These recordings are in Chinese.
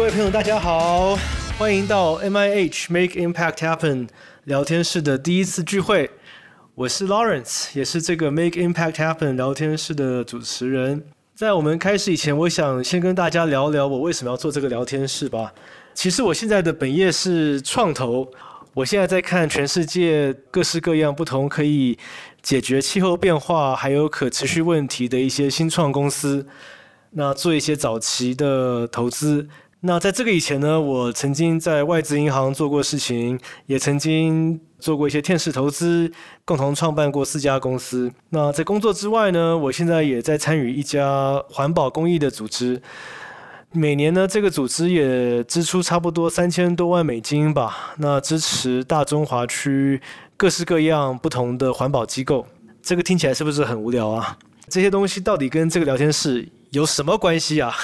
各位朋友，大家好，欢迎到 M I H Make Impact Happen 聊天室的第一次聚会。我是 Lawrence，也是这个 Make Impact Happen 聊天室的主持人。在我们开始以前，我想先跟大家聊聊我为什么要做这个聊天室吧。其实我现在的本业是创投，我现在在看全世界各式各样不同可以解决气候变化还有可持续问题的一些新创公司，那做一些早期的投资。那在这个以前呢，我曾经在外资银行做过事情，也曾经做过一些天使投资，共同创办过四家公司。那在工作之外呢，我现在也在参与一家环保公益的组织。每年呢，这个组织也支出差不多三千多万美金吧，那支持大中华区各式各样不同的环保机构。这个听起来是不是很无聊啊？这些东西到底跟这个聊天室有什么关系啊？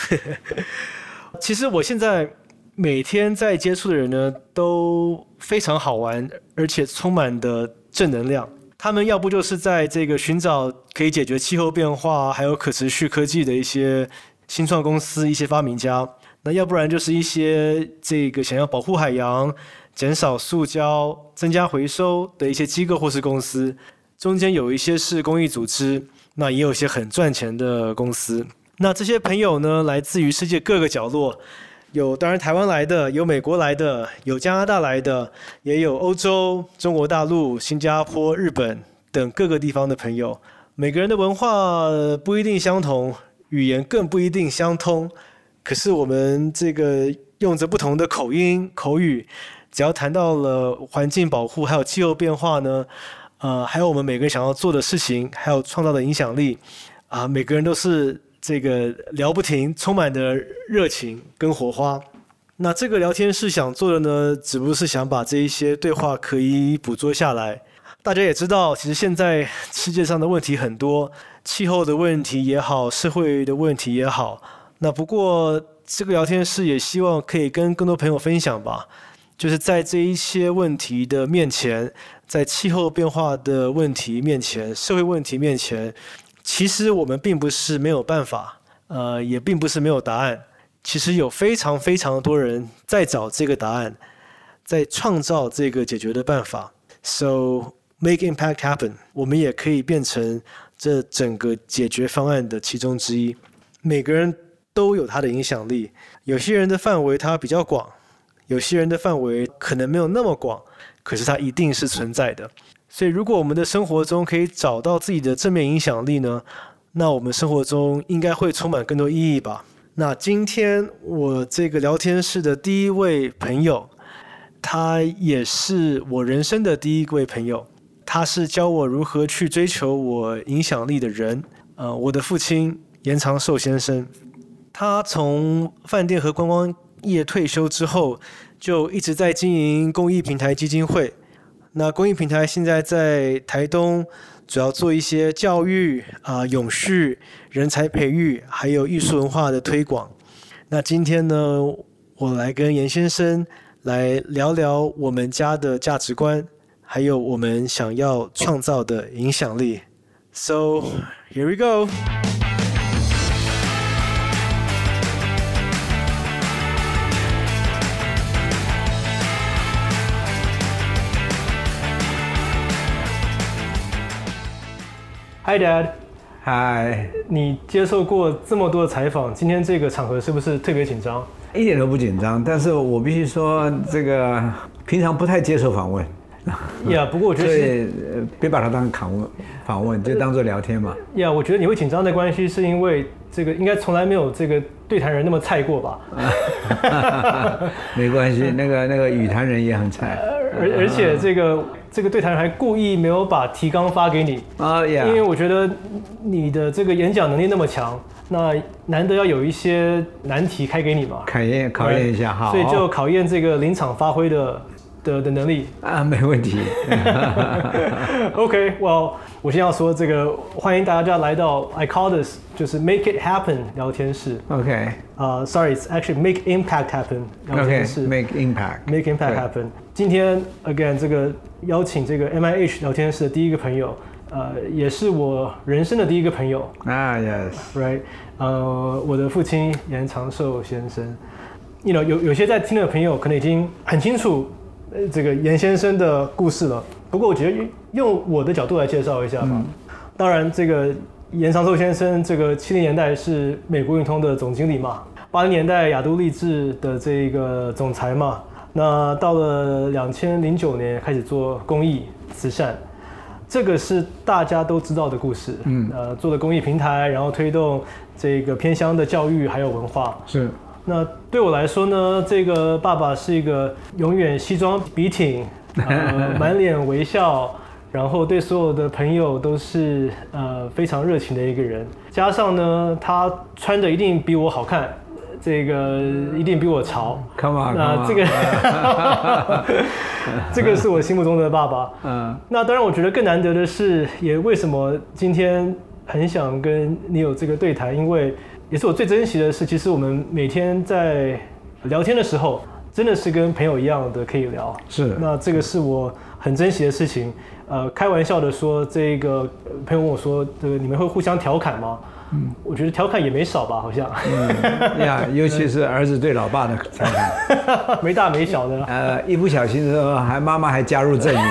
其实我现在每天在接触的人呢，都非常好玩，而且充满的正能量。他们要不就是在这个寻找可以解决气候变化还有可持续科技的一些新创公司、一些发明家，那要不然就是一些这个想要保护海洋、减少塑胶、增加回收的一些机构或是公司。中间有一些是公益组织，那也有一些很赚钱的公司。那这些朋友呢，来自于世界各个角落，有当然台湾来的，有美国来的，有加拿大来的，也有欧洲、中国大陆、新加坡、日本等各个地方的朋友。每个人的文化不一定相同，语言更不一定相通，可是我们这个用着不同的口音口语，只要谈到了环境保护还有气候变化呢，呃，还有我们每个人想要做的事情，还有创造的影响力，啊，每个人都是。这个聊不停，充满的热情跟火花。那这个聊天是想做的呢，只不过是想把这一些对话可以捕捉下来。大家也知道，其实现在世界上的问题很多，气候的问题也好，社会的问题也好。那不过这个聊天室也希望可以跟更多朋友分享吧，就是在这一些问题的面前，在气候变化的问题面前，社会问题面前。其实我们并不是没有办法，呃，也并不是没有答案。其实有非常非常多人在找这个答案，在创造这个解决的办法。So make impact happen，我们也可以变成这整个解决方案的其中之一。每个人都有他的影响力，有些人的范围他比较广，有些人的范围可能没有那么广，可是它一定是存在的。所以，如果我们的生活中可以找到自己的正面影响力呢，那我们生活中应该会充满更多意义吧。那今天我这个聊天室的第一位朋友，他也是我人生的第一位朋友，他是教我如何去追求我影响力的人。呃，我的父亲严长寿先生，他从饭店和观光业退休之后，就一直在经营公益平台基金会。那公益平台现在在台东，主要做一些教育啊、永续、人才培育，还有艺术文化的推广。那今天呢，我来跟严先生来聊聊我们家的价值观，还有我们想要创造的影响力。So here we go. Hi, Dad. Hi. 你接受过这么多的采访，今天这个场合是不是特别紧张？一点都不紧张，但是我必须说，这个平常不太接受访问。呀，不过我觉得，别把它当访问，访问就当做聊天嘛。呀，我觉得你会紧张的关系，是因为这个应该从来没有这个对谈人那么菜过吧？没关系，那个那个语谈人也很菜。而而且这个这个对谈人还故意没有把提纲发给你啊，因为我觉得你的这个演讲能力那么强，那难得要有一些难题开给你嘛，考验考验一下哈，所以就考验这个临场发挥的的的能力啊，没问题。OK，Well，我先要说这个，欢迎大家来到 I call this 就是 Make It Happen 聊天室。OK，啊，Sorry，it's actually Make Impact Happen 聊天室。Make Impact，Make Impact Happen。今天 again 这个邀请这个 M I H 聊天室的第一个朋友，呃，也是我人生的第一个朋友啊，Yes，Right，呃，我的父亲严长寿先生。you know 有有些在听的朋友可能已经很清楚呃这个严先生的故事了。不过我觉得用我的角度来介绍一下吧。当然，这个严长寿先生，这个七零年代是美国运通的总经理嘛，八零年代亚都励志的这个总裁嘛。那到了两千零九年开始做公益慈善，这个是大家都知道的故事。嗯，呃，做的公益平台，然后推动这个偏乡的教育还有文化。是。那对我来说呢，这个爸爸是一个永远西装笔挺，呃，满脸微笑，然后对所有的朋友都是呃非常热情的一个人。加上呢，他穿的一定比我好看。这个一定比我潮，Come on，那这个，这个是我心目中的爸爸。嗯，那当然，我觉得更难得的是，也为什么今天很想跟你有这个对谈，因为也是我最珍惜的是，其实我们每天在聊天的时候，真的是跟朋友一样的可以聊。是，那这个是我很珍惜的事情。呃，开玩笑的说，这个朋友问我说，这个你们会互相调侃吗？嗯，我觉得调侃也没少吧，好像。嗯呀，尤其是儿子对老爸的调侃，没大没小的。呃，一不小心的时候，还妈妈还加入阵营。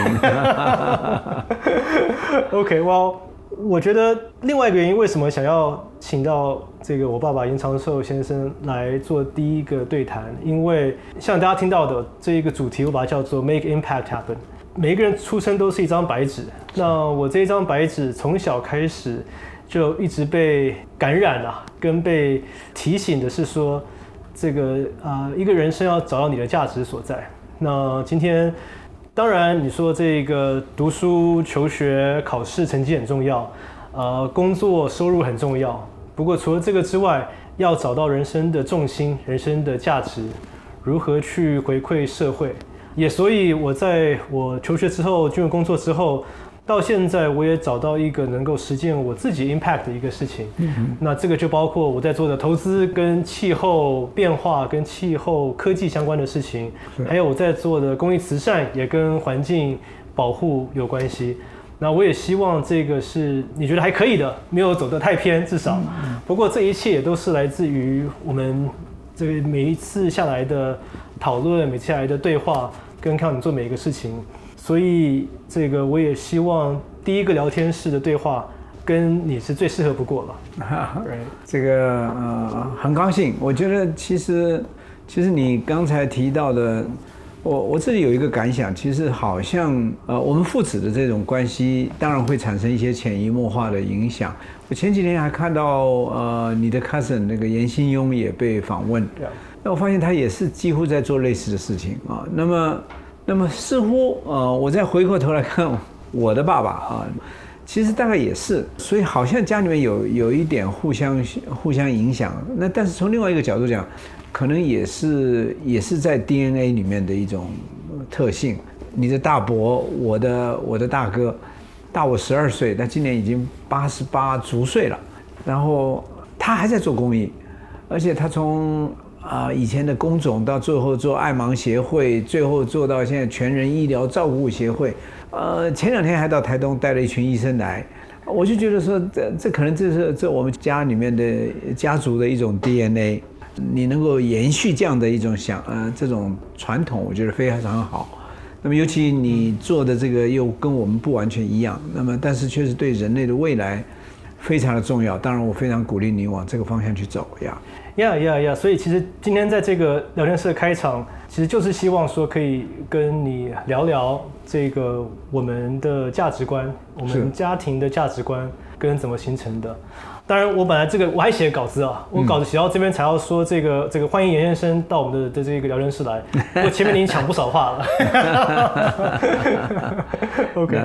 OK，Well，我觉得另外一个原因，为什么想要请到这个我爸爸严长寿先生来做第一个对谈？因为像大家听到的这一个主题，我把它叫做 Make Impact Happen。每一个人出生都是一张白纸，那我这一张白纸从小开始。就一直被感染了，跟被提醒的是说，这个啊，一个人生要找到你的价值所在。那今天，当然你说这个读书、求学、考试成绩很重要，呃，工作收入很重要。不过除了这个之外，要找到人生的重心、人生的价值，如何去回馈社会，也所以我在我求学之后，进入工作之后。到现在，我也找到一个能够实践我自己 impact 的一个事情。嗯那这个就包括我在做的投资跟气候变化、跟气候科技相关的事情，还有我在做的公益慈善也跟环境保护有关系。那我也希望这个是你觉得还可以的，没有走得太偏，至少。不过这一切也都是来自于我们这个每一次下来的讨论，每次下来的对话，跟看你做每一个事情。所以，这个我也希望第一个聊天室的对话跟你是最适合不过了。这个呃，很高兴。我觉得其实，其实你刚才提到的，我我自己有一个感想，其实好像呃，我们父子的这种关系，当然会产生一些潜移默化的影响。我前几天还看到呃，你的 cousin 那个严新庸也被访问，那我发现他也是几乎在做类似的事情啊。那么。那么似乎呃，我再回过头来看我的爸爸啊，其实大概也是，所以好像家里面有有一点互相互相影响。那但是从另外一个角度讲，可能也是也是在 DNA 里面的一种特性。你的大伯，我的我的大哥，大我十二岁，他今年已经八十八足岁了，然后他还在做公益，而且他从。啊，以前的工种到最后做爱盲协会，最后做到现在全人医疗照顾协会。呃，前两天还到台东带了一群医生来，我就觉得说，这这可能这是这我们家里面的家族的一种 DNA，你能够延续这样的一种想呃这种传统，我觉得非常好。那么尤其你做的这个又跟我们不完全一样，那么但是确实对人类的未来非常的重要。当然，我非常鼓励你往这个方向去走呀。呀呀呀！所以其实今天在这个聊天室的开场，其实就是希望说可以跟你聊聊这个我们的价值观，我们家庭的价值观跟怎么形成的。当然，我本来这个我还写稿子啊，我稿子写到这边才要说这个这个欢迎严先生到我们的的这个聊天室来，我前面已经抢不少话了。OK，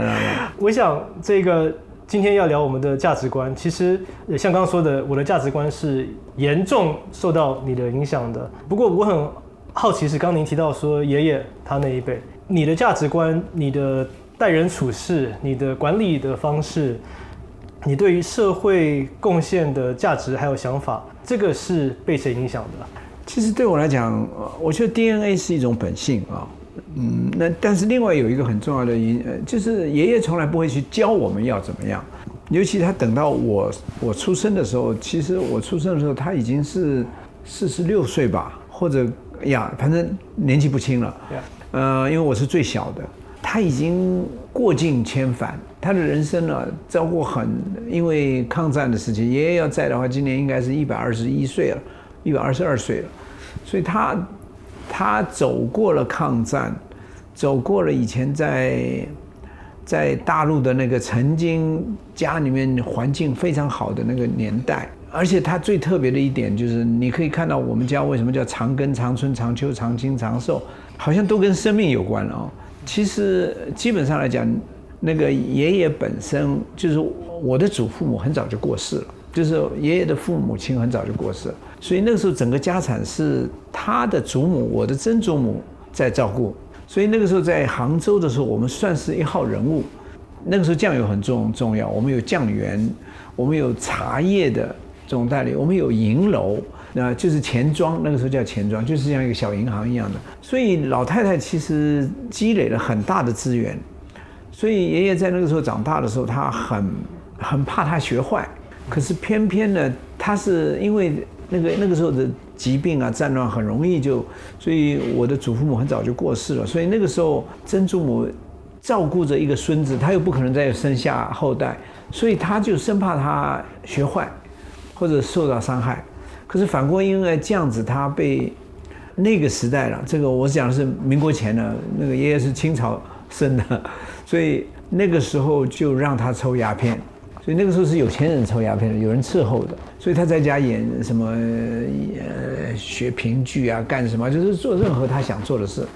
我想这个。今天要聊我们的价值观，其实像刚刚说的，我的价值观是严重受到你的影响的。不过我很好奇，是刚您提到说爷爷他那一辈，你的价值观、你的待人处事、你的管理的方式、你对于社会贡献的价值还有想法，这个是被谁影响的？其实对我来讲，我觉得 DNA 是一种本性啊。嗯，那但是另外有一个很重要的因，呃，就是爷爷从来不会去教我们要怎么样，尤其他等到我我出生的时候，其实我出生的时候他已经是四十六岁吧，或者呀，反正年纪不轻了。呃，因为我是最小的，他已经过尽千帆，他的人生呢，遭过很，因为抗战的事情，爷爷要在的话，今年应该是一百二十一岁了，一百二十二岁了，所以他他走过了抗战，走过了以前在在大陆的那个曾经家里面环境非常好的那个年代。而且他最特别的一点就是，你可以看到我们家为什么叫长庚、长春、长秋、长青、长寿，好像都跟生命有关了哦。其实基本上来讲，那个爷爷本身就是我的祖父母很早就过世了，就是爷爷的父母亲很早就过世了，所以那个时候整个家产是他的祖母，我的曾祖母在照顾。所以那个时候在杭州的时候，我们算是一号人物。那个时候酱油很重重要，我们有酱园，我们有茶叶的。总代理，我们有银楼，那就是钱庄，那个时候叫钱庄，就是像一个小银行一样的。所以老太太其实积累了很大的资源，所以爷爷在那个时候长大的时候，他很很怕他学坏。可是偏偏呢，他是因为那个那个时候的疾病啊、战乱很容易就，所以我的祖父母很早就过世了。所以那个时候曾祖母照顾着一个孙子，他又不可能再生下后代，所以他就生怕他学坏。或者受到伤害，可是反过因为这样子，他被那个时代了。这个我讲的是民国前的，那个爷爷是清朝生的，所以那个时候就让他抽鸦片。所以那个时候是有钱人抽鸦片的，有人伺候的。所以他在家演什么呃学评剧啊，干什么就是做任何他想做的事。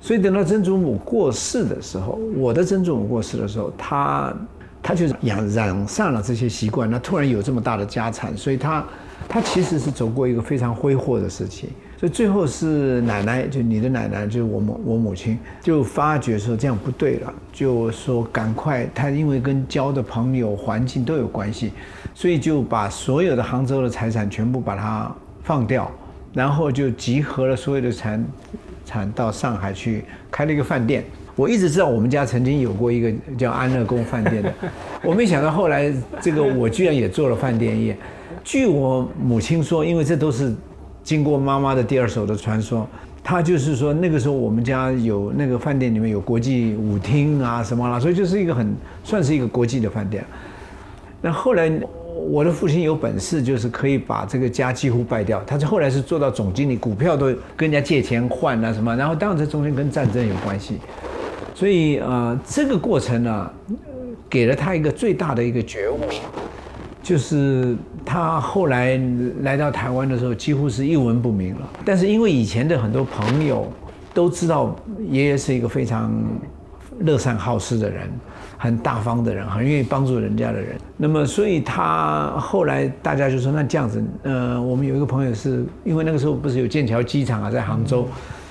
所以等到曾祖母过世的时候，我的曾祖母过世的时候，他。他就养染上了这些习惯，那突然有这么大的家产，所以他他其实是走过一个非常挥霍的时期，所以最后是奶奶，就你的奶奶，就是我母我母亲，就发觉说这样不对了，就说赶快，他因为跟交的朋友、环境都有关系，所以就把所有的杭州的财产全部把它放掉，然后就集合了所有的财产到上海去开了一个饭店。我一直知道我们家曾经有过一个叫安乐宫饭店的，我没想到后来这个我居然也做了饭店业。据我母亲说，因为这都是经过妈妈的第二手的传说，他就是说那个时候我们家有那个饭店里面有国际舞厅啊什么啦，所以就是一个很算是一个国际的饭店。那后来我的父亲有本事，就是可以把这个家几乎败掉。他是后来是做到总经理，股票都跟人家借钱换啊什么，然后当然这中间跟战争有关系。所以呃，这个过程呢，给了他一个最大的一个觉悟，就是他后来来到台湾的时候，几乎是一文不名了。但是因为以前的很多朋友都知道爷爷是一个非常乐善好施的人，很大方的人，很愿意帮助人家的人。那么，所以他后来大家就说，那这样子，呃，我们有一个朋友是因为那个时候不是有剑桥机场啊，在杭州，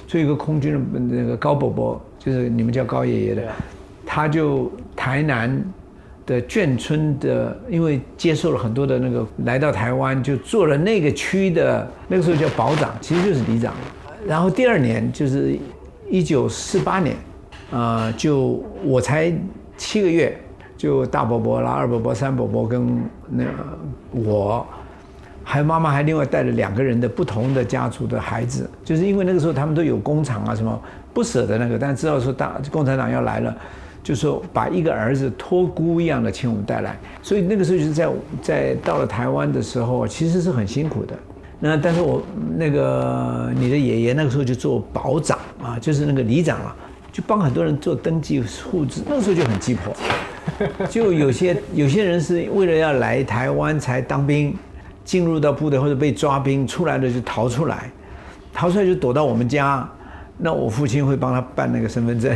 所以有个空军的那个高伯伯。就是你们叫高爷爷的，他就台南的眷村的，因为接受了很多的那个来到台湾，就做了那个区的，那个时候叫保长，其实就是里长。然后第二年就是一九四八年，啊，就我才七个月，就大伯伯啦、二伯伯、三伯伯跟那个我，还有妈妈还另外带了两个人的不同的家族的孩子，就是因为那个时候他们都有工厂啊什么。不舍得那个，但知道说大共产党要来了，就是说把一个儿子托孤一样的请我们带来，所以那个时候就是在在到了台湾的时候，其实是很辛苦的。那但是我那个你的爷爷那个时候就做保长啊，就是那个里长啊，就帮很多人做登记户籍，那个时候就很鸡婆，就有些有些人是为了要来台湾才当兵，进入到部队或者被抓兵出来了就逃出来，逃出来就躲到我们家。那我父亲会帮他办那个身份证，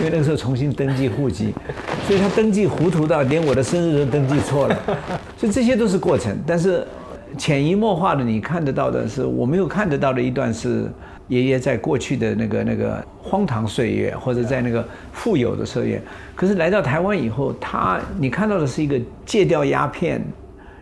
因为那个时候重新登记户籍，所以他登记糊涂到连我的生日都登记错了，所以这些都是过程。但是潜移默化的，你看得到的是我没有看得到的一段是爷爷在过去的那个那个荒唐岁月，或者在那个富有的岁月。可是来到台湾以后，他你看到的是一个戒掉鸦片，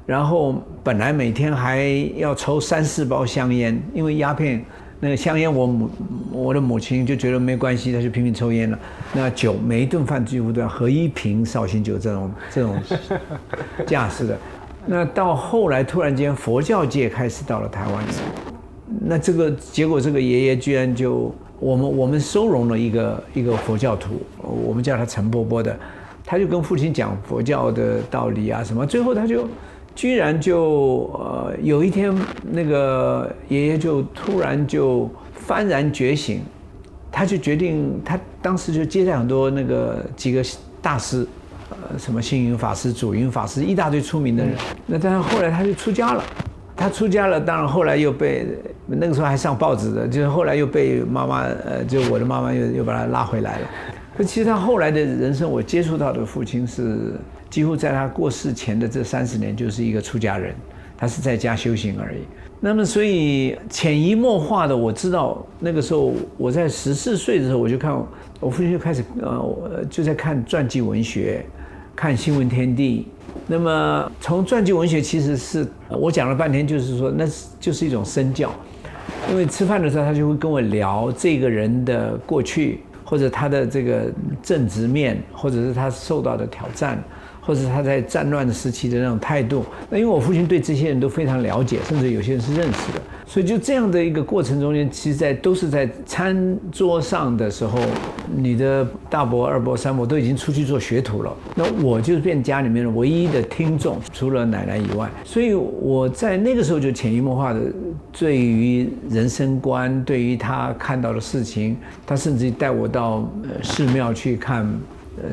然后本来每天还要抽三四包香烟，因为鸦片。那个香烟，我母我的母亲就觉得没关系，她就拼命抽烟了。那酒，每一顿饭几乎都要喝一瓶绍兴酒，这种 这种架势的。那到后来突然间佛教界开始到了台湾，那这个结果，这个爷爷居然就我们我们收容了一个一个佛教徒，我们叫他陈伯伯的，他就跟父亲讲佛教的道理啊什么，最后他就居然就呃有一天那个爷爷就突然就幡然觉醒，他就决定他当时就接待很多那个几个大师。呃，什么星云法师、祖云法师，一大堆出名的人。那但是后来他就出家了，他出家了，当然后来又被那个时候还上报纸的，就是后来又被妈妈，呃，就我的妈妈又又把他拉回来了。可其实他后来的人生，我接触到的父亲是几乎在他过世前的这三十年就是一个出家人，他是在家修行而已。那么所以潜移默化的，我知道那个时候我在十四岁的时候，我就看我父亲就开始呃就在看传记文学。看新闻天地，那么从传记文学其实是我讲了半天，就是说那是就是一种身教，因为吃饭的时候他就会跟我聊这个人的过去，或者他的这个正直面，或者是他受到的挑战。或者他在战乱时期的那种态度，那因为我父亲对这些人都非常了解，甚至有些人是认识的，所以就这样的一个过程中间，其实，在都是在餐桌上的时候，你的大伯、二伯、三伯都已经出去做学徒了，那我就变家里面的唯一的听众，除了奶奶以外，所以我在那个时候就潜移默化的，对于人生观，对于他看到的事情，他甚至带我到呃寺庙去看。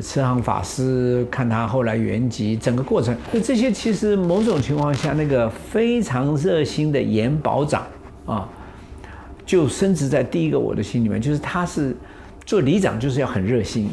慈航法师看他后来原籍，整个过程，那这些其实某种情况下，那个非常热心的严保长啊，就升职在第一个我的心里面，就是他是做里长就是要很热心，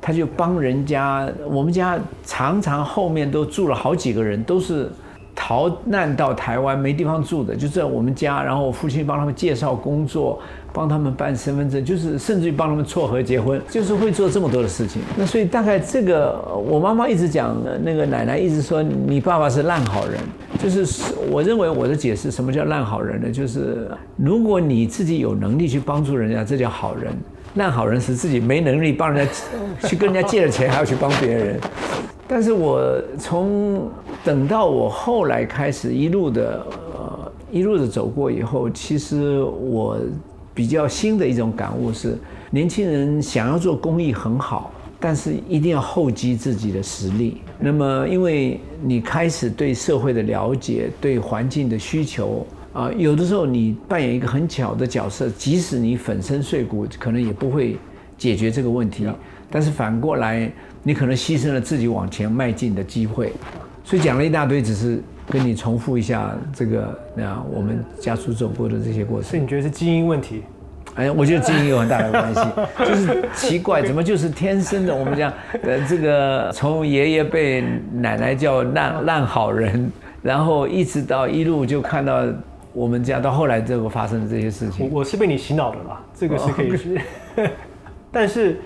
他就帮人家，我们家常常后面都住了好几个人，都是逃难到台湾没地方住的，就在我们家，然后我父亲帮他们介绍工作。帮他们办身份证，就是甚至于帮他们撮合结婚，就是会做这么多的事情。那所以大概这个，我妈妈一直讲，那个奶奶一直说你爸爸是烂好人。就是我认为我的解释，什么叫烂好人呢？就是如果你自己有能力去帮助人家，这叫好人；烂好人是自己没能力帮人家，去跟人家借了钱还要去帮别人。但是我从等到我后来开始一路的呃一路的走过以后，其实我。比较新的一种感悟是，年轻人想要做公益很好，但是一定要厚积自己的实力。那么，因为你开始对社会的了解、对环境的需求啊，有的时候你扮演一个很巧的角色，即使你粉身碎骨，可能也不会解决这个问题。但是反过来，你可能牺牲了自己往前迈进的机会。所以讲了一大堆，只是跟你重复一下这个那我们家族走过的这些过程。所以你觉得是基因问题？哎，我觉得基因有很大的关系，就是奇怪，怎么就是天生的？我们讲，呃，这个从爷爷被奶奶叫烂烂好人，然后一直到一路就看到我们家到后来这个发生的这些事情。我是被你洗脑的啦，这个是可以。但是，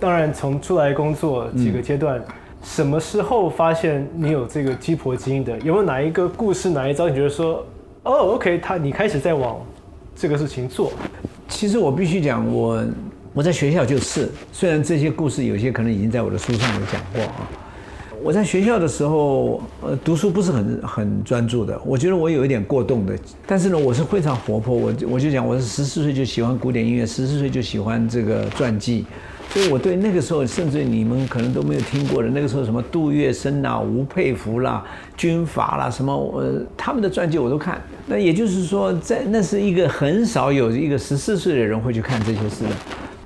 当然从出来工作几个阶段。什么时候发现你有这个鸡婆基因的？有没有哪一个故事、哪一招？你觉得说，哦，OK，他你开始在往这个事情做？其实我必须讲，我我在学校就是，虽然这些故事有些可能已经在我的书上有讲过啊。我在学校的时候，呃，读书不是很很专注的，我觉得我有一点过动的。但是呢，我是非常活泼，我我就讲，我是十四岁就喜欢古典音乐，十四岁就喜欢这个传记。所以我对那个时候，甚至你们可能都没有听过的，那个时候什么杜月笙啦、吴佩孚啦、军阀啦，什么呃，他们的传记我都看。那也就是说，在那是一个很少有一个十四岁的人会去看这些事的。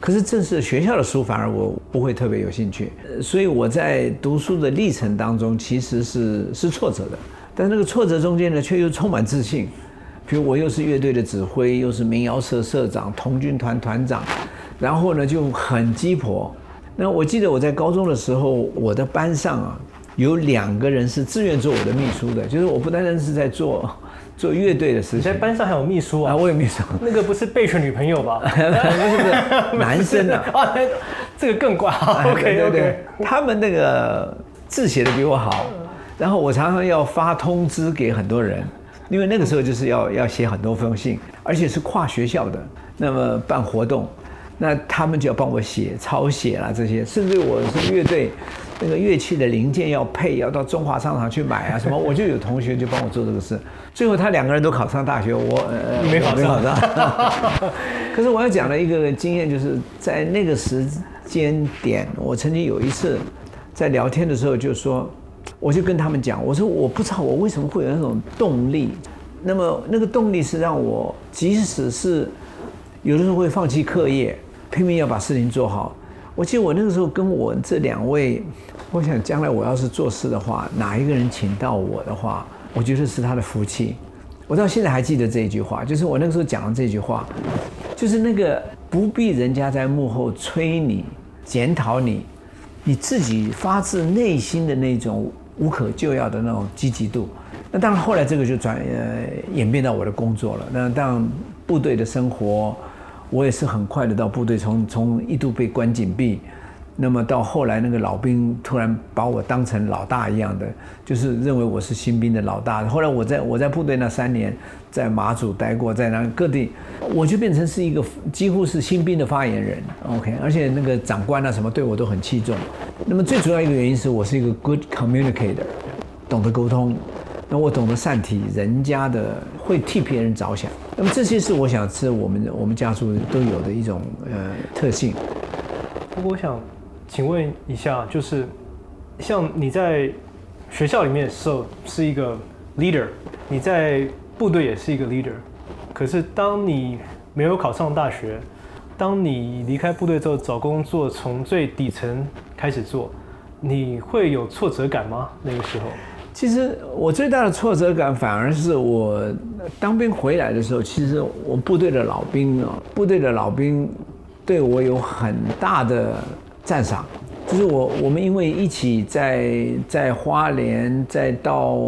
可是正是学校的书，反而我不会特别有兴趣。所以我在读书的历程当中，其实是是挫折的。但那个挫折中间呢，却又充满自信。比如我又是乐队的指挥，又是民谣社社长、童军团团长。然后呢，就很鸡婆。那我记得我在高中的时候，我的班上啊，有两个人是自愿做我的秘书的，就是我不单单是在做做乐队的事情。在班上还有秘书啊？我有秘书。那个不是备选女朋友吧？不 是不是，男生的。啊，这个更怪。OK OK。他们那个字写的比我好，然后我常常要发通知给很多人，因为那个时候就是要要写很多封信，而且是跨学校的，那么办活动。那他们就要帮我写抄写啦这些，甚至我是乐队那个乐器的零件要配，要到中华商场去买啊什么，我就有同学就帮我做这个事。最后他两个人都考上大学，我呃没考上。可是我要讲的一个经验，就是在那个时间点，我曾经有一次在聊天的时候就说，我就跟他们讲，我说我不知道我为什么会有那种动力，那么那个动力是让我即使是有的时候会放弃课业。拼命要把事情做好。我记得我那个时候跟我这两位，我想将来我要是做事的话，哪一个人请到我的话，我觉得是他的福气。我到现在还记得这一句话，就是我那个时候讲的这句话，就是那个不必人家在幕后催你、检讨你，你自己发自内心的那种无可救药的那种积极度。那当然后来这个就转呃演变到我的工作了。那当然部队的生活。我也是很快的到部队，从从一度被关紧闭，那么到后来那个老兵突然把我当成老大一样的，就是认为我是新兵的老大。后来我在我在部队那三年，在马祖待过，在那各地，我就变成是一个几乎是新兵的发言人。OK，而且那个长官啊什么对我都很器重。那么最主要一个原因是我是一个 good communicator，懂得沟通。那我懂得善体人家的，会替别人着想。那么这些是我想是我们我们家族都有的一种呃特性。不过我想请问一下，就是像你在学校里面的时候是一个 leader，你在部队也是一个 leader，可是当你没有考上大学，当你离开部队之后找工作，从最底层开始做，你会有挫折感吗？那个时候？其实我最大的挫折感，反而是我当兵回来的时候，其实我部队的老兵啊，部队的老兵对我有很大的赞赏。就是我我们因为一起在在花莲，再到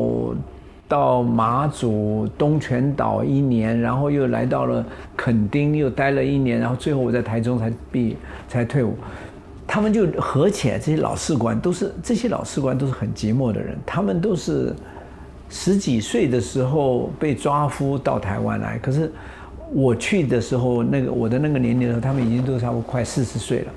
到马祖东泉岛一年，然后又来到了垦丁，又待了一年，然后最后我在台中才毕才退伍。他们就合起来，这些老士官都是这些老士官都是很寂寞的人。他们都是十几岁的时候被抓夫到台湾来，可是我去的时候，那个我的那个年龄的时候，他们已经都差不多快四十岁了。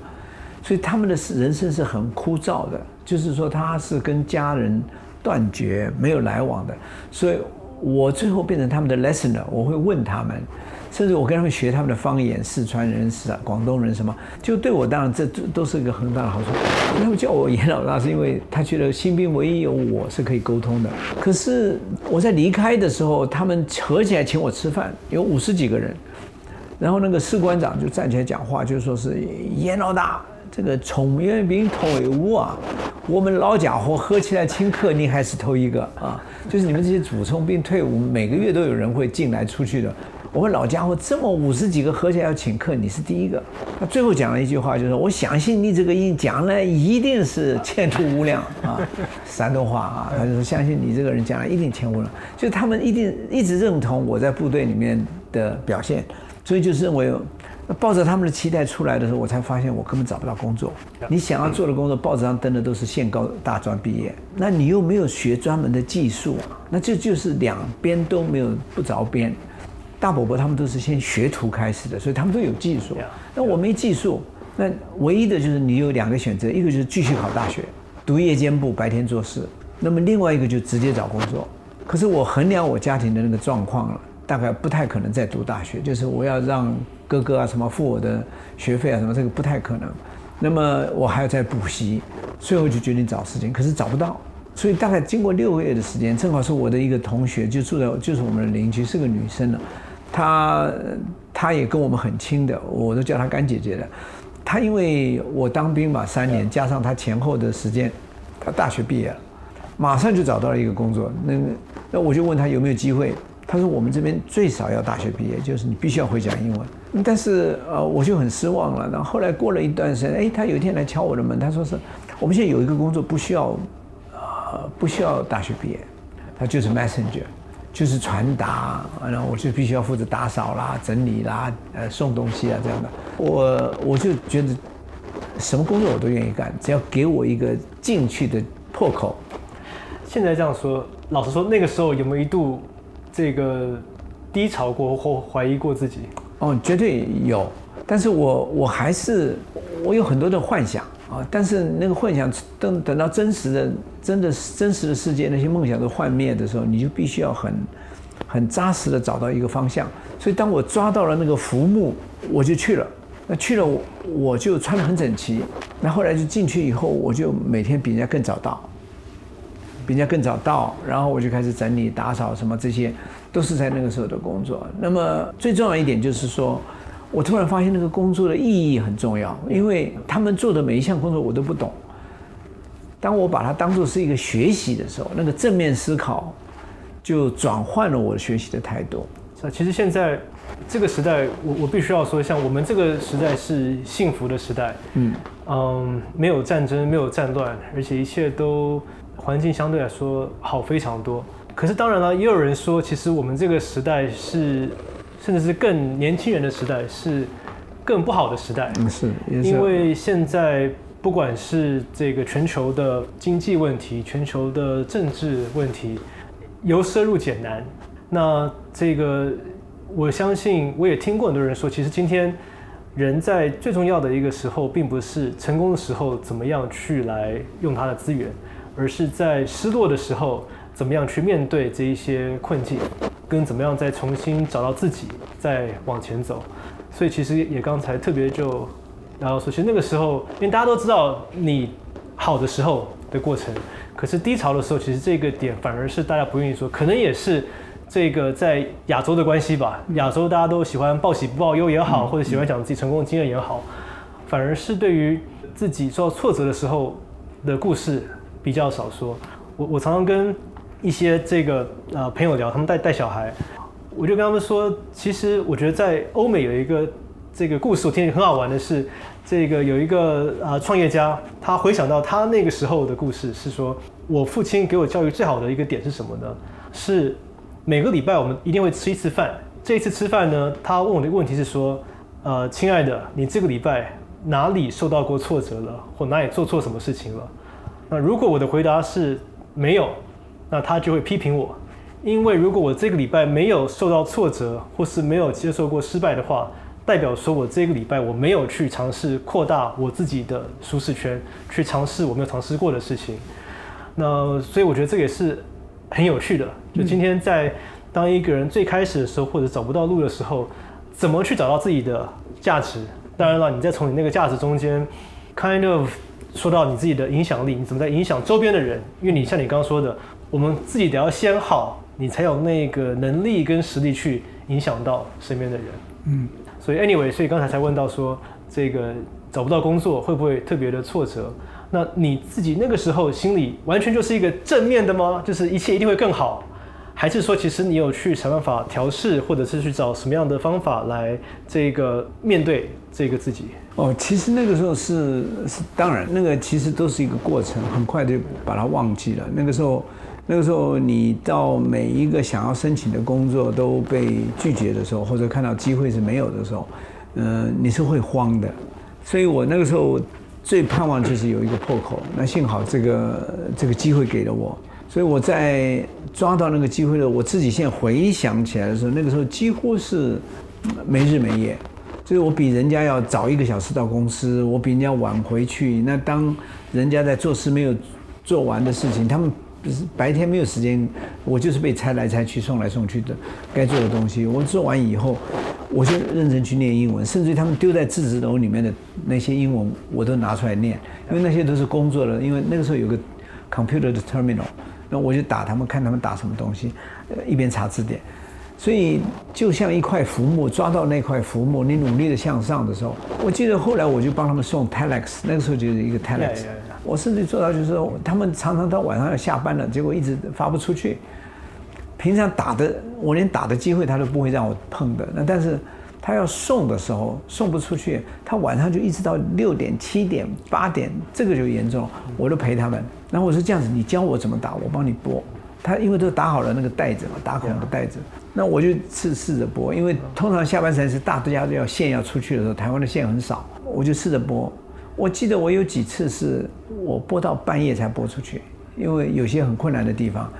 所以他们的人生是很枯燥的，就是说他是跟家人断绝、没有来往的。所以我最后变成他们的 listener，我会问他们。甚至我跟他们学他们的方言，四川人是啊，广东人什么，就对我当然这都都是一个很大的好处。他们叫我严老大，是因为他觉得新兵唯一有我是可以沟通的。可是我在离开的时候，他们合起来请我吃饭，有五十几个人，然后那个士官长就站起来讲话，就说是严老大，这个从业兵退伍啊，我们老家伙合起来请客，你还是头一个啊，就是你们这些主从兵退伍，每个月都有人会进来出去的。我们老家伙这么五十几个合起来要请客，你是第一个。他最后讲了一句话，就是我相信你这个人将来一定是前途无量啊，山东话啊，他就说相信你这个人将来一定前途无量。就他们一定一直认同我在部队里面的表现，所以就是认为，抱着他们的期待出来的时候，我才发现我根本找不到工作。你想要做的工作，报纸上登的都是县高大专毕业，那你又没有学专门的技术，那这就是两边都没有不着边。大伯伯他们都是先学徒开始的，所以他们都有技术。那我没技术，那唯一的就是你有两个选择，一个就是继续考大学，读夜间部，白天做事；那么另外一个就直接找工作。可是我衡量我家庭的那个状况了，大概不太可能再读大学，就是我要让哥哥啊什么付我的学费啊什么，这个不太可能。那么我还要再补习，最后就决定找事情，可是找不到。所以大概经过六个月的时间，正好是我的一个同学，就住在就是我们的邻居，是个女生了。她，她也跟我们很亲的，我都叫她干姐姐的。她因为我当兵嘛三年，加上她前后的时间，她大学毕业了，马上就找到了一个工作。那那我就问她有没有机会，她说我们这边最少要大学毕业，就是你必须要会讲英文。但是呃我就很失望了。然后后来过了一段时间，哎，他有一天来敲我的门，他说是我们现在有一个工作不需要，呃不需要大学毕业，他就是 messenger。就是传达，然后我就必须要负责打扫啦、整理啦、呃送东西啊这样的。我我就觉得什么工作我都愿意干，只要给我一个进去的破口。现在这样说，老实说，那个时候有没有一度这个低潮过或怀疑过自己？哦，绝对有。但是我我还是我有很多的幻想啊，但是那个幻想等等到真实的真的真实的世界，那些梦想都幻灭的时候，你就必须要很很扎实的找到一个方向。所以当我抓到了那个浮木，我就去了。那去了我我就穿得很整齐。那后来就进去以后，我就每天比人家更早到，比人家更早到，然后我就开始整理打扫什么这些，都是在那个时候的工作。那么最重要一点就是说。我突然发现那个工作的意义很重要，因为他们做的每一项工作我都不懂。当我把它当做是一个学习的时候，那个正面思考就转换了我的学习的态度。啊，其实现在这个时代，我我必须要说，像我们这个时代是幸福的时代，嗯嗯，没有战争，没有战乱，而且一切都环境相对来说好非常多。可是当然了，也有人说，其实我们这个时代是。甚至是更年轻人的时代是更不好的时代，嗯，是，因为现在不管是这个全球的经济问题、全球的政治问题，由奢入俭难。那这个我相信，我也听过很多人说，其实今天人在最重要的一个时候，并不是成功的时候怎么样去来用他的资源，而是在失落的时候怎么样去面对这一些困境。跟怎么样再重新找到自己，再往前走，所以其实也刚才特别就，然后说，其实那个时候，因为大家都知道你好的时候的过程，可是低潮的时候，其实这个点反而是大家不愿意说，可能也是这个在亚洲的关系吧。亚洲大家都喜欢报喜不报忧也好，或者喜欢讲自己成功的经验也好，反而是对于自己受到挫折的时候的故事比较少说。我我常常跟。一些这个呃朋友聊，他们带带小孩，我就跟他们说，其实我觉得在欧美有一个这个故事，我听很好玩的是，这个有一个啊创业家，他回想到他那个时候的故事，是说我父亲给我教育最好的一个点是什么呢？是每个礼拜我们一定会吃一次饭，这一次吃饭呢，他问我的问题是说，呃，亲爱的，你这个礼拜哪里受到过挫折了，或哪里做错什么事情了？那如果我的回答是没有。那他就会批评我，因为如果我这个礼拜没有受到挫折，或是没有接受过失败的话，代表说我这个礼拜我没有去尝试扩大我自己的舒适圈，去尝试我没有尝试过的事情。那所以我觉得这也是很有趣的。就今天在当一个人最开始的时候，或者找不到路的时候，怎么去找到自己的价值？当然了，你再从你那个价值中间，kind of 说到你自己的影响力，你怎么在影响周边的人？因为你像你刚刚说的。我们自己得要先好，你才有那个能力跟实力去影响到身边的人。嗯，所以 anyway，所以刚才才问到说，这个找不到工作会不会特别的挫折？那你自己那个时候心里完全就是一个正面的吗？就是一切一定会更好，还是说其实你有去想办法调试，或者是去找什么样的方法来这个面对这个自己？哦，其实那个时候是是当然，那个其实都是一个过程，很快就把它忘记了。那个时候。那个时候，你到每一个想要申请的工作都被拒绝的时候，或者看到机会是没有的时候，嗯，你是会慌的。所以我那个时候最盼望就是有一个破口。那幸好这个这个机会给了我，所以我在抓到那个机会的，我自己现在回想起来的时候，那个时候几乎是没日没夜，就是我比人家要早一个小时到公司，我比人家晚回去。那当人家在做事没有做完的事情，他们。就是白天没有时间，我就是被拆来拆去、送来送去的，该做的东西我做完以后，我就认真去念英文，甚至于他们丢在字字楼里面的那些英文，我都拿出来念，因为那些都是工作的。因为那个时候有个 computer 的 terminal，那我就打他们，看他们打什么东西，一边查字典。所以就像一块浮木，抓到那块浮木，你努力的向上的时候，我记得后来我就帮他们送 telex，那个时候就是一个 telex。我甚至做到，就是说，他们常常到晚上要下班了，结果一直发不出去。平常打的，我连打的机会他都不会让我碰的。那但是，他要送的时候送不出去，他晚上就一直到六点、七点、八点，这个就严重。我都陪他们。然后我说这样子，你教我怎么打，我帮你拨。他因为都打好了那个袋子嘛，打孔的袋子。那我就试试着拨，因为通常下班时间是大家都要线要出去的时候，台湾的线很少，我就试着拨。我记得我有几次是我播到半夜才播出去，因为有些很困难的地方。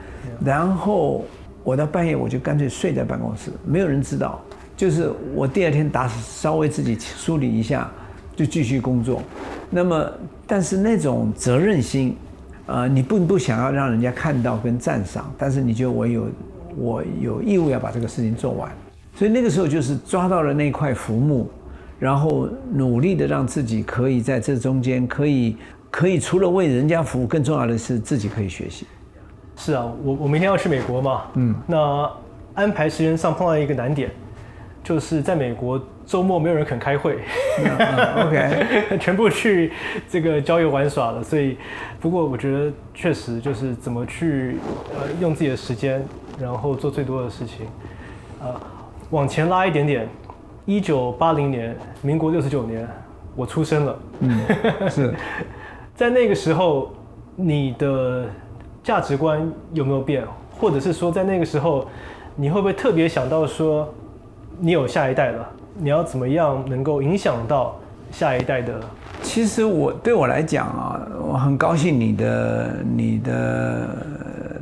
然后我到半夜我就干脆睡在办公室，没有人知道，就是我第二天打稍微自己梳理一下，就继续工作。那么，但是那种责任心，呃，你并不想要让人家看到跟赞赏，但是你觉得我有我有义务要把这个事情做完。所以那个时候就是抓到了那块浮木，然后努力的让自己可以在这中间可以可以除了为人家服务，更重要的是自己可以学习。是啊，我我明天要去美国嘛，嗯，那安排时间上碰到一个难点，就是在美国周末没有人肯开会，OK，全部去这个郊游玩耍了。所以，不过我觉得确实就是怎么去呃用自己的时间，然后做最多的事情，呃，往前拉一点点，一九八零年，民国六十九年，我出生了，嗯，是在那个时候你的。价值观有没有变，或者是说在那个时候，你会不会特别想到说，你有下一代了，你要怎么样能够影响到下一代的？其实我对我来讲啊，我很高兴你的你的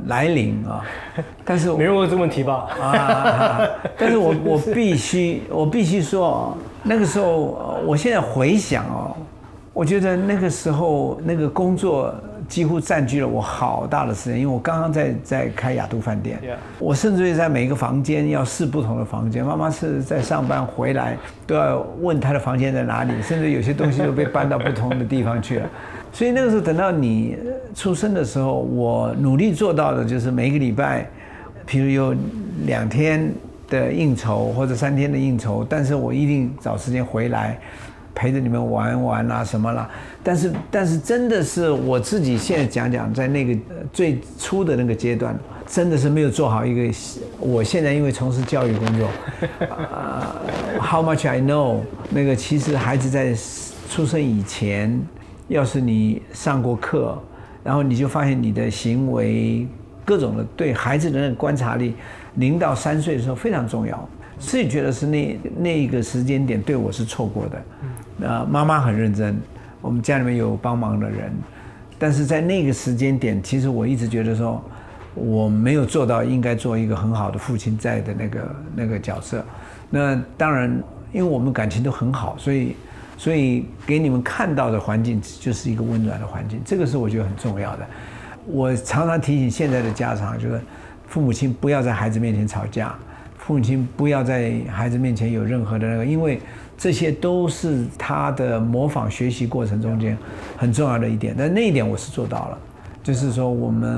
来临啊，但是没问过这个问题吧？啊，但是我我必须我必须说，那个时候我现在回想哦，我觉得那个时候那个工作。几乎占据了我好大的时间，因为我刚刚在在开雅都饭店，我甚至于在每一个房间要试不同的房间。妈妈是在上班回来都要问她的房间在哪里，甚至有些东西都被搬到不同的地方去了。所以那个时候等到你出生的时候，我努力做到的就是每个礼拜，譬如有两天的应酬或者三天的应酬，但是我一定找时间回来。陪着你们玩玩啦什么啦，但是但是真的是我自己现在讲讲，在那个最初的那个阶段，真的是没有做好一个。我现在因为从事教育工作，啊，How much I know？那个其实孩子在出生以前，要是你上过课，然后你就发现你的行为各种的对孩子的那个观察力，零到三岁的时候非常重要。自己觉得是那那一个时间点对我是错过的。呃，妈妈很认真，我们家里面有帮忙的人，但是在那个时间点，其实我一直觉得说，我没有做到应该做一个很好的父亲在的那个那个角色。那当然，因为我们感情都很好，所以所以给你们看到的环境就是一个温暖的环境，这个是我觉得很重要的。我常常提醒现在的家长，就是父母亲不要在孩子面前吵架，父母亲不要在孩子面前有任何的那个，因为。这些都是他的模仿学习过程中间很重要的一点，但那一点我是做到了，就是说我们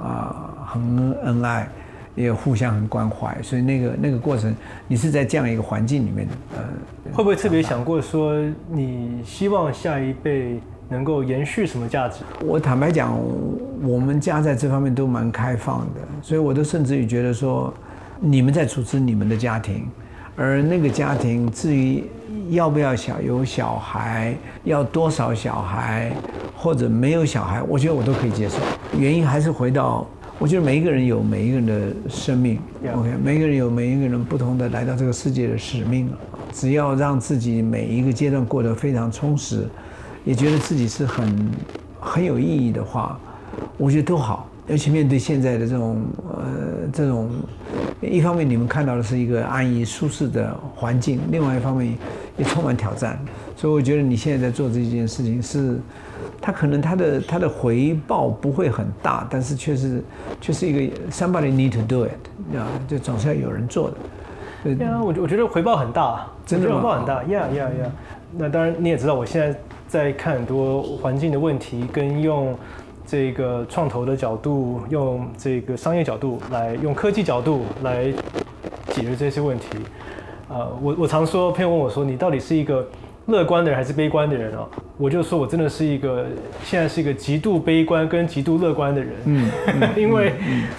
啊很恩爱，也互相很关怀，所以那个那个过程，你是在这样一个环境里面，呃，会不会特别想过说你希望下一辈能够延续什么价值？我坦白讲，我们家在这方面都蛮开放的，所以我都甚至于觉得说，你们在组织你们的家庭。而那个家庭，至于要不要小有小孩，要多少小孩，或者没有小孩，我觉得我都可以接受。原因还是回到，我觉得每一个人有每一个人的生命，OK，每一个人有每一个人不同的来到这个世界的使命。只要让自己每一个阶段过得非常充实，也觉得自己是很很有意义的话，我觉得都好。尤其面对现在的这种呃这种，一方面你们看到的是一个安逸舒适的环境，另外一方面也充满挑战。所以我觉得你现在在做这件事情是，它可能他的他的回报不会很大，但是却是却是一个 somebody need to do it 啊，就总是要有人做的。对啊，我我觉得回报很大，真的回报很大呀呀呀！那当然你也知道，我现在在看很多环境的问题跟用。这个创投的角度，用这个商业角度来，用科技角度来解决这些问题。呃，我我常说，朋友问我说，你到底是一个乐观的人还是悲观的人啊？我就说我真的是一个，现在是一个极度悲观跟极度乐观的人。嗯，因为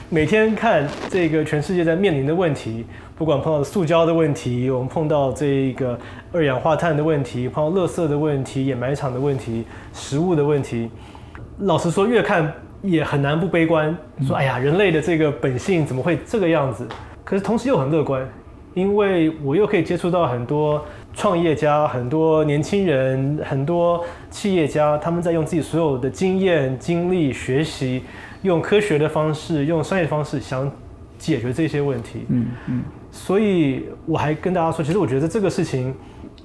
每天看这个全世界在面临的问题，不管碰到塑胶的问题，我们碰到这个二氧化碳的问题，碰到垃圾的问题，掩埋场的问题，食物的问题。老实说，越看也很难不悲观。说，哎呀，人类的这个本性怎么会这个样子？可是同时又很乐观，因为我又可以接触到很多创业家、很多年轻人、很多企业家，他们在用自己所有的经验、经历、学习，用科学的方式、用商业方式想解决这些问题。嗯嗯。所以我还跟大家说，其实我觉得这个事情，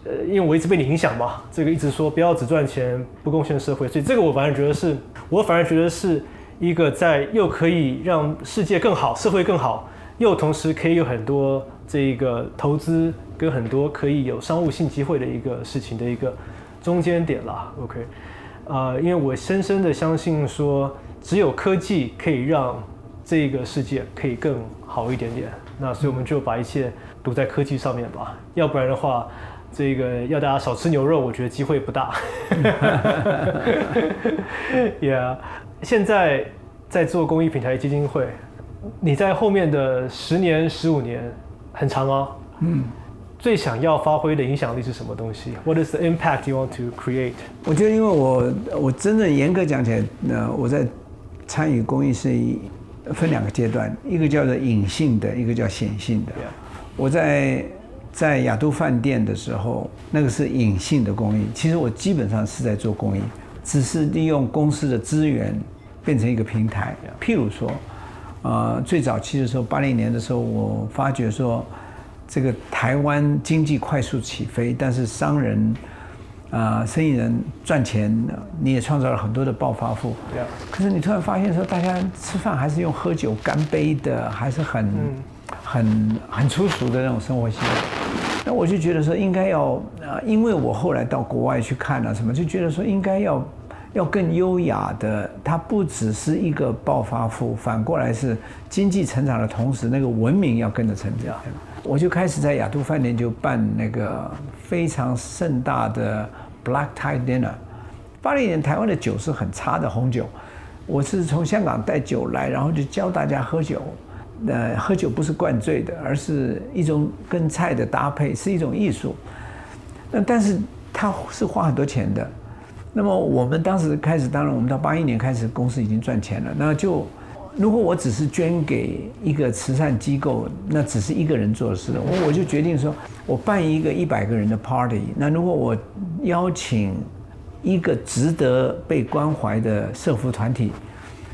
呃，因为我一直被你影响嘛，这个一直说不要只赚钱不贡献社会，所以这个我反而觉得是，我反而觉得是一个在又可以让世界更好、社会更好，又同时可以有很多这个投资跟很多可以有商务性机会的一个事情的一个中间点啦。OK，呃，因为我深深的相信说，只有科技可以让这个世界可以更好一点点。那所以我们就把一切赌在科技上面吧，要不然的话，这个要大家少吃牛肉，我觉得机会不大。Yeah，现在在做公益平台基金会，你在后面的十年、十五年很长哦。嗯。最想要发挥的影响力是什么东西？What is the impact you want to create？我觉得，因为我我真正严格讲起来，那我在参与公益事业。分两个阶段，一个叫做隐性的，一个叫显性的。我在在雅都饭店的时候，那个是隐性的公益。其实我基本上是在做公益，只是利用公司的资源变成一个平台。譬如说，呃，最早期的时候，八零年的时候，我发觉说，这个台湾经济快速起飞，但是商人。啊，生意人赚钱，你也创造了很多的暴发户。可是你突然发现说，大家吃饭还是用喝酒干杯的，还是很、很、很粗俗的那种生活习惯。那我就觉得说，应该要啊，因为我后来到国外去看了什么，就觉得说应该要要更优雅的。它不只是一个暴发户，反过来是经济成长的同时，那个文明要跟着成长。我就开始在雅都饭店就办那个非常盛大的 Black Tie Dinner。八零年台湾的酒是很差的红酒，我是从香港带酒来，然后就教大家喝酒。呃，喝酒不是灌醉的，而是一种跟菜的搭配，是一种艺术。那但是它是花很多钱的。那么我们当时开始，当然我们到八一年开始，公司已经赚钱了，那就。如果我只是捐给一个慈善机构，那只是一个人做的事了。我我就决定说，我办一个一百个人的 party。那如果我邀请一个值得被关怀的社福团体，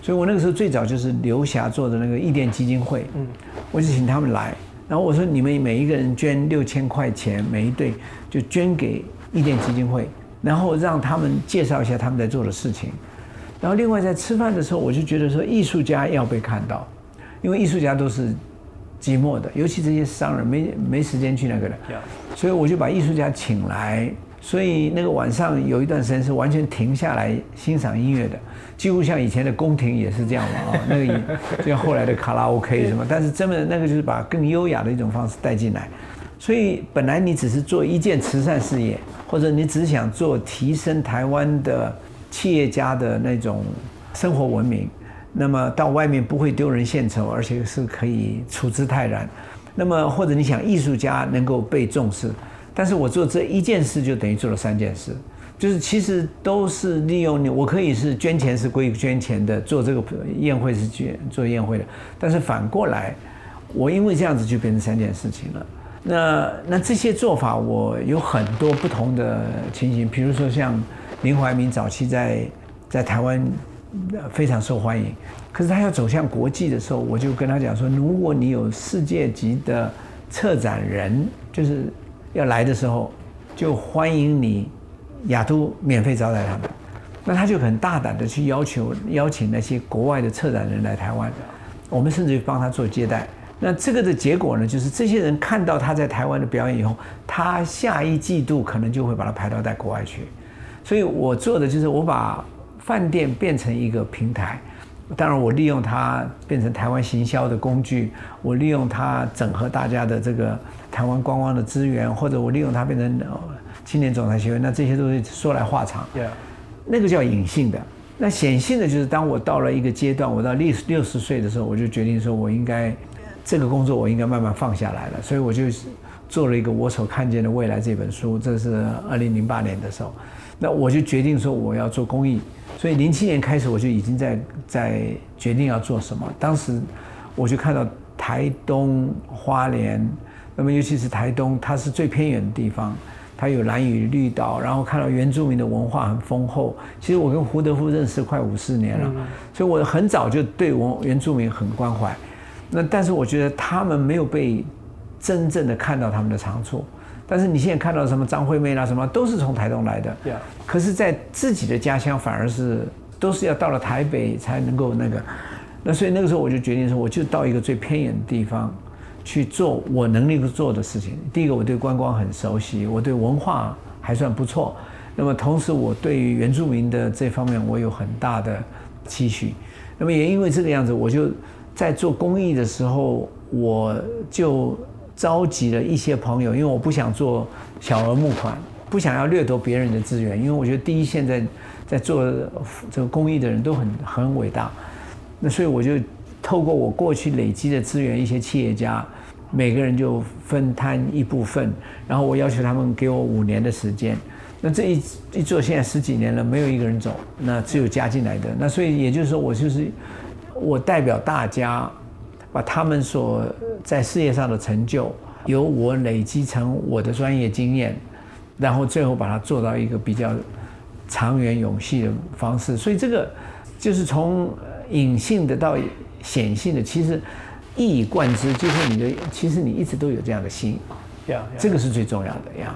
所以我那个时候最早就是刘霞做的那个义电基金会，嗯，我就请他们来。然后我说，你们每一个人捐六千块钱，每一对就捐给义电基金会，然后让他们介绍一下他们在做的事情。然后另外在吃饭的时候，我就觉得说艺术家要被看到，因为艺术家都是寂寞的，尤其这些商人没没时间去那个的，所以我就把艺术家请来，所以那个晚上有一段时间是完全停下来欣赏音乐的，几乎像以前的宫廷也是这样嘛啊，那个就像后来的卡拉 OK 什么，但是真的那个就是把更优雅的一种方式带进来，所以本来你只是做一件慈善事业，或者你只想做提升台湾的。企业家的那种生活文明，那么到外面不会丢人现丑，而且是可以处之泰然。那么或者你想艺术家能够被重视，但是我做这一件事就等于做了三件事，就是其实都是利用你，我可以是捐钱是归捐钱的，做这个宴会是捐做宴会的，但是反过来，我因为这样子就变成三件事情了。那那这些做法我有很多不同的情形，比如说像。林怀民早期在在台湾非常受欢迎，可是他要走向国际的时候，我就跟他讲说：如果你有世界级的策展人，就是要来的时候，就欢迎你雅都免费招待他们。那他就很大胆的去要求邀请那些国外的策展人来台湾，我们甚至帮他做接待。那这个的结果呢，就是这些人看到他在台湾的表演以后，他下一季度可能就会把他排到在国外去。所以我做的就是我把饭店变成一个平台，当然我利用它变成台湾行销的工具，我利用它整合大家的这个台湾观光的资源，或者我利用它变成青年总裁协会，那这些都是说来话长。对，那个叫隐性的，那显性的就是当我到了一个阶段，我到六六十岁的时候，我就决定说我应该这个工作我应该慢慢放下来了，所以我就做了一个我所看见的未来这本书，这是二零零八年的时候。那我就决定说我要做公益，所以零七年开始我就已经在在决定要做什么。当时我就看到台东花莲，那么尤其是台东，它是最偏远的地方，它有蓝屿绿岛，然后看到原住民的文化很丰厚。其实我跟胡德夫认识快五十年了，所以我很早就对我原住民很关怀。那但是我觉得他们没有被真正的看到他们的长处。但是你现在看到什么张惠妹啦，什么都是从台东来的，可是，在自己的家乡反而是都是要到了台北才能够那个。那所以那个时候我就决定说，我就到一个最偏远的地方去做我能力做的事情。第一个，我对观光很熟悉，我对文化还算不错。那么同时，我对于原住民的这方面，我有很大的期许。那么也因为这个样子，我就在做公益的时候，我就。召集了一些朋友，因为我不想做小额募款，不想要掠夺别人的资源，因为我觉得第一现在在做这个公益的人都很很伟大，那所以我就透过我过去累积的资源，一些企业家，每个人就分摊一部分，然后我要求他们给我五年的时间，那这一一做现在十几年了，没有一个人走，那只有加进来的，那所以也就是说我就是我代表大家。把他们所在事业上的成就，由我累积成我的专业经验，然后最后把它做到一个比较长远永续的方式。所以这个就是从隐性的到显性的，其实一以贯之，就是你的，其实你一直都有这样的心，呀，这个是最重要的呀。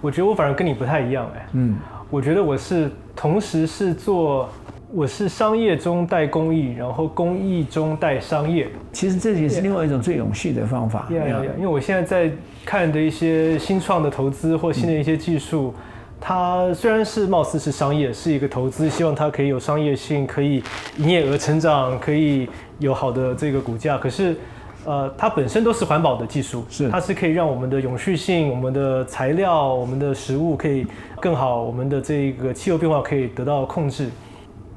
我觉得我反而跟你不太一样哎，嗯，我觉得我是同时是做。我是商业中带公益，然后公益中带商业。其实这也是另外一种最永续的方法。因为我现在在看的一些新创的投资或新的一些技术，它虽然是貌似是商业，是一个投资，希望它可以有商业性，可以营业额成长，可以有好的这个股价。可是，呃，它本身都是环保的技术，是它是可以让我们的永续性、我们的材料、我们的食物可以更好，我们的这个气候变化可以得到控制。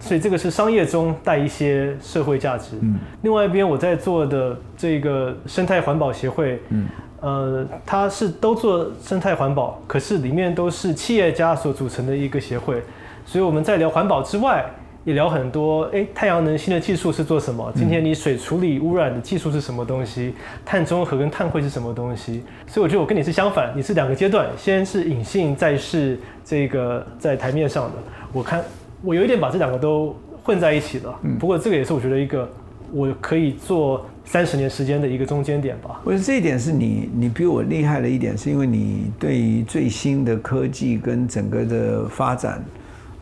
所以这个是商业中带一些社会价值。嗯，另外一边我在做的这个生态环保协会，嗯，呃，它是都做生态环保，可是里面都是企业家所组成的一个协会。所以我们在聊环保之外，也聊很多。哎，太阳能新的技术是做什么？今天你水处理污染的技术是什么东西？碳中和跟碳汇是什么东西？所以我觉得我跟你是相反，你是两个阶段，先是隐性，再是这个在台面上的。我看。我有一点把这两个都混在一起了，嗯不过这个也是我觉得一个我可以做三十年时间的一个中间点吧。我觉得这一点是你你比我厉害的一点，是因为你对于最新的科技跟整个的发展，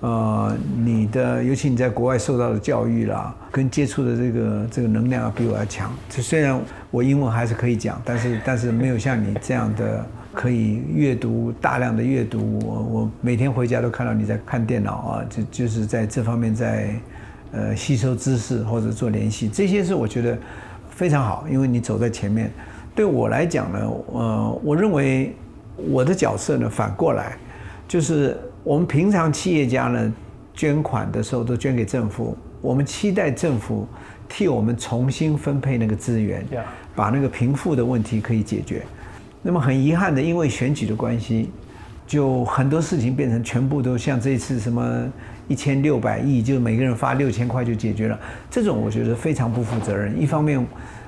呃，你的尤其你在国外受到的教育啦，跟接触的这个这个能量比我要强。就虽然我英文还是可以讲，但是但是没有像你这样的。可以阅读大量的阅读，我我每天回家都看到你在看电脑啊，就就是在这方面在呃吸收知识或者做联系，这些是我觉得非常好，因为你走在前面。对我来讲呢，呃，我认为我的角色呢反过来，就是我们平常企业家呢捐款的时候都捐给政府，我们期待政府替我们重新分配那个资源，把那个贫富的问题可以解决。那么很遗憾的，因为选举的关系，就很多事情变成全部都像这次什么一千六百亿，就每个人发六千块就解决了。这种我觉得非常不负责任。一方面，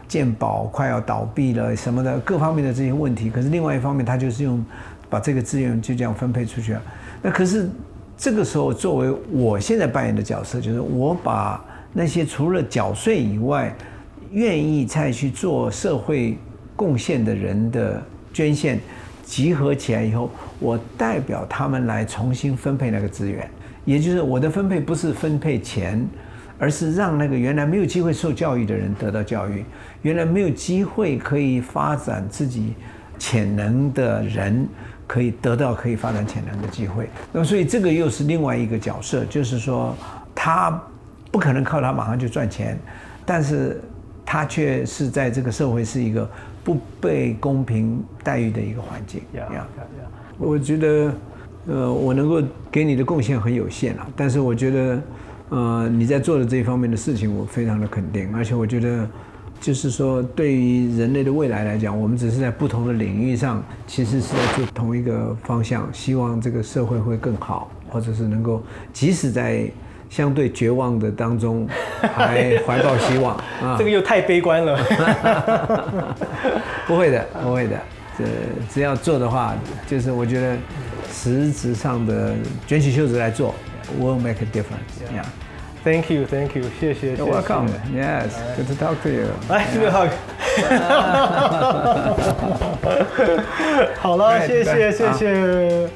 健保快要倒闭了什么的，各方面的这些问题。可是另外一方面，他就是用把这个资源就这样分配出去了。那可是这个时候，作为我现在扮演的角色，就是我把那些除了缴税以外，愿意再去做社会贡献的人的。捐献集合起来以后，我代表他们来重新分配那个资源，也就是我的分配不是分配钱，而是让那个原来没有机会受教育的人得到教育，原来没有机会可以发展自己潜能的人可以得到可以发展潜能的机会。那么，所以这个又是另外一个角色，就是说他不可能靠他马上就赚钱，但是他却是在这个社会是一个。不被公平待遇的一个环境，呀呀呀！我觉得，呃，我能够给你的贡献很有限了，但是我觉得，呃，你在做的这一方面的事情，我非常的肯定，而且我觉得，就是说，对于人类的未来来讲，我们只是在不同的领域上，其实是在做同一个方向，希望这个社会会更好，或者是能够，即使在。相对绝望的当中，还怀抱希望啊！这个又太悲观了。不会的，不会的。这只要做的话，就是我觉得实质上的卷起袖子来做，will make a difference。Yeah. Thank you, thank you，谢谢。You're welcome. Yes, good to talk to you. 来 me a hug。好了，谢谢，谢谢。